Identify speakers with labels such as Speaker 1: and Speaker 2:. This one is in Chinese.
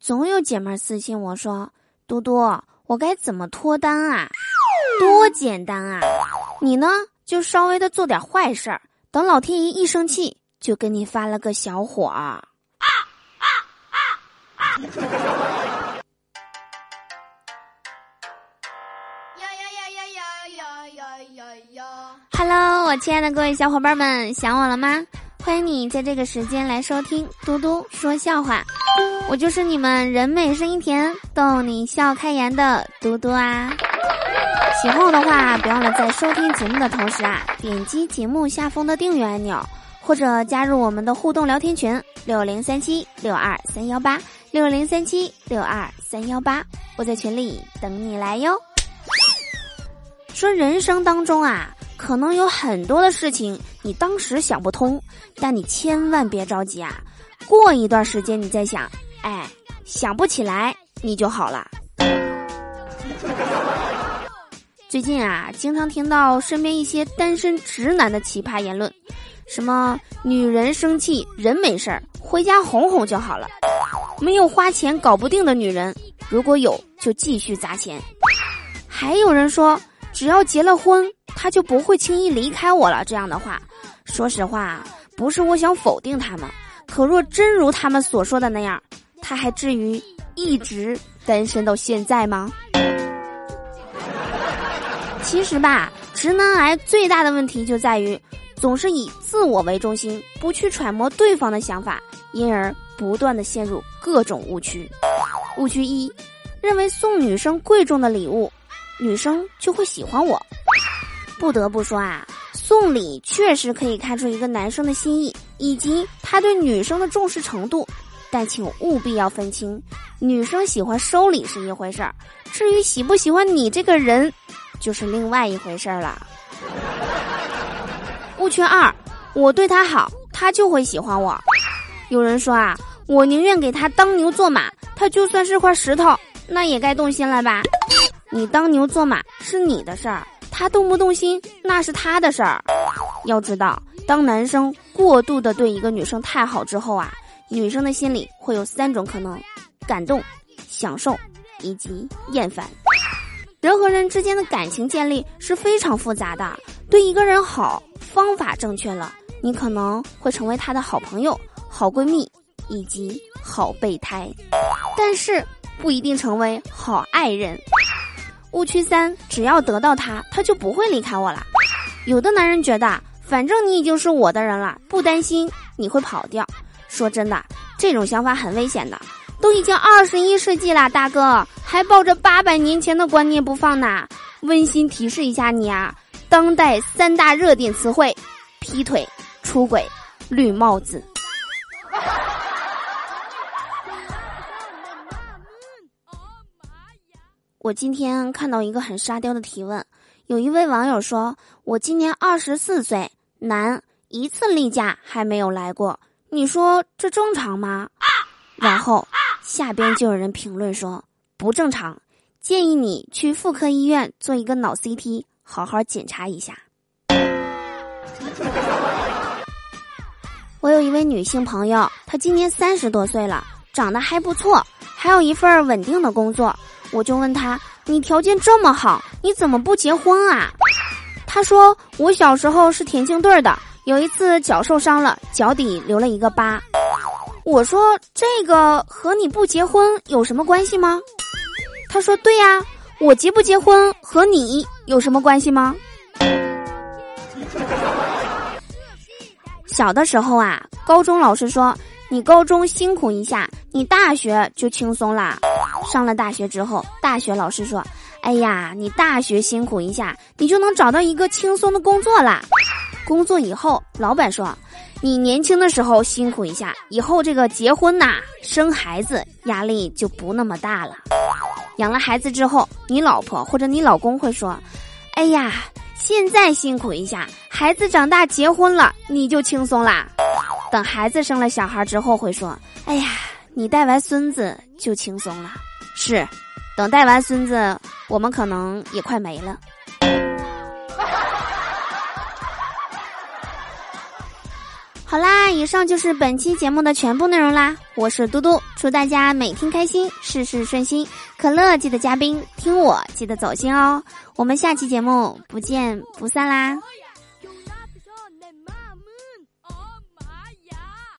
Speaker 1: 总有姐妹私信我说：“嘟嘟，我该怎么脱单啊？多简单啊！你呢，就稍微的做点坏事儿，等老天爷一生气，就给你发了个小火儿。” Hello，我亲爱的各位小伙伴们，想我了吗？欢迎你在这个时间来收听嘟嘟说笑话，我就是你们人美声音甜、逗你笑开颜的嘟嘟啊！喜欢我的话，别忘了在收听节目的同时啊，点击节目下方的订阅按钮，或者加入我们的互动聊天群六零三七六二三幺八六零三七六二三幺八，我在群里等你来哟。说人生当中啊。可能有很多的事情你当时想不通，但你千万别着急啊！过一段时间你再想，哎，想不起来你就好了。最近啊，经常听到身边一些单身直男的奇葩言论，什么女人生气人没事儿，回家哄哄就好了；没有花钱搞不定的女人，如果有就继续砸钱。还有人说，只要结了婚。他就不会轻易离开我了。这样的话，说实话，不是我想否定他们，可若真如他们所说的那样，他还至于一直单身到现在吗？其实吧，直男癌最大的问题就在于，总是以自我为中心，不去揣摩对方的想法，因而不断的陷入各种误区。误区一，认为送女生贵重的礼物，女生就会喜欢我。不得不说啊，送礼确实可以看出一个男生的心意以及他对女生的重视程度，但请务必要分清，女生喜欢收礼是一回事儿，至于喜不喜欢你这个人，就是另外一回事儿了。误区二，我对他好，他就会喜欢我。有人说啊，我宁愿给他当牛做马，他就算是块石头，那也该动心了吧？你当牛做马是你的事儿。他动不动心那是他的事儿，要知道，当男生过度的对一个女生太好之后啊，女生的心里会有三种可能：感动、享受以及厌烦。人和人之间的感情建立是非常复杂的，对一个人好，方法正确了，你可能会成为他的好朋友、好闺蜜以及好备胎，但是不一定成为好爱人。误区三：只要得到他，他就不会离开我了。有的男人觉得，反正你已经是我的人了，不担心你会跑掉。说真的，这种想法很危险的。都已经二十一世纪了，大哥还抱着八百年前的观念不放呢。温馨提示一下你啊，当代三大热点词汇：劈腿、出轨、绿帽子。我今天看到一个很沙雕的提问，有一位网友说：“我今年二十四岁，男，一次例假还没有来过，你说这正常吗？”然后下边就有人评论说：“不正常，建议你去妇科医院做一个脑 CT，好好检查一下。”我有一位女性朋友，她今年三十多岁了，长得还不错，还有一份稳定的工作。我就问他：“你条件这么好，你怎么不结婚啊？”他说：“我小时候是田径队的，有一次脚受伤了，脚底留了一个疤。”我说：“这个和你不结婚有什么关系吗？”他说：“对呀，我结不结婚和你有什么关系吗？”小的时候啊，高中老师说。你高中辛苦一下，你大学就轻松啦。上了大学之后，大学老师说：“哎呀，你大学辛苦一下，你就能找到一个轻松的工作啦。”工作以后，老板说：“你年轻的时候辛苦一下，以后这个结婚呐、生孩子压力就不那么大了。养了孩子之后，你老婆或者你老公会说：‘哎呀，现在辛苦一下，孩子长大结婚了，你就轻松啦。’”等孩子生了小孩之后，会说：“哎呀，你带完孙子就轻松了。”是，等带完孙子，我们可能也快没了。好啦，以上就是本期节目的全部内容啦。我是嘟嘟，祝大家每天开心，事事顺心。可乐记得加冰，听我记得走心哦。我们下期节目不见不散啦。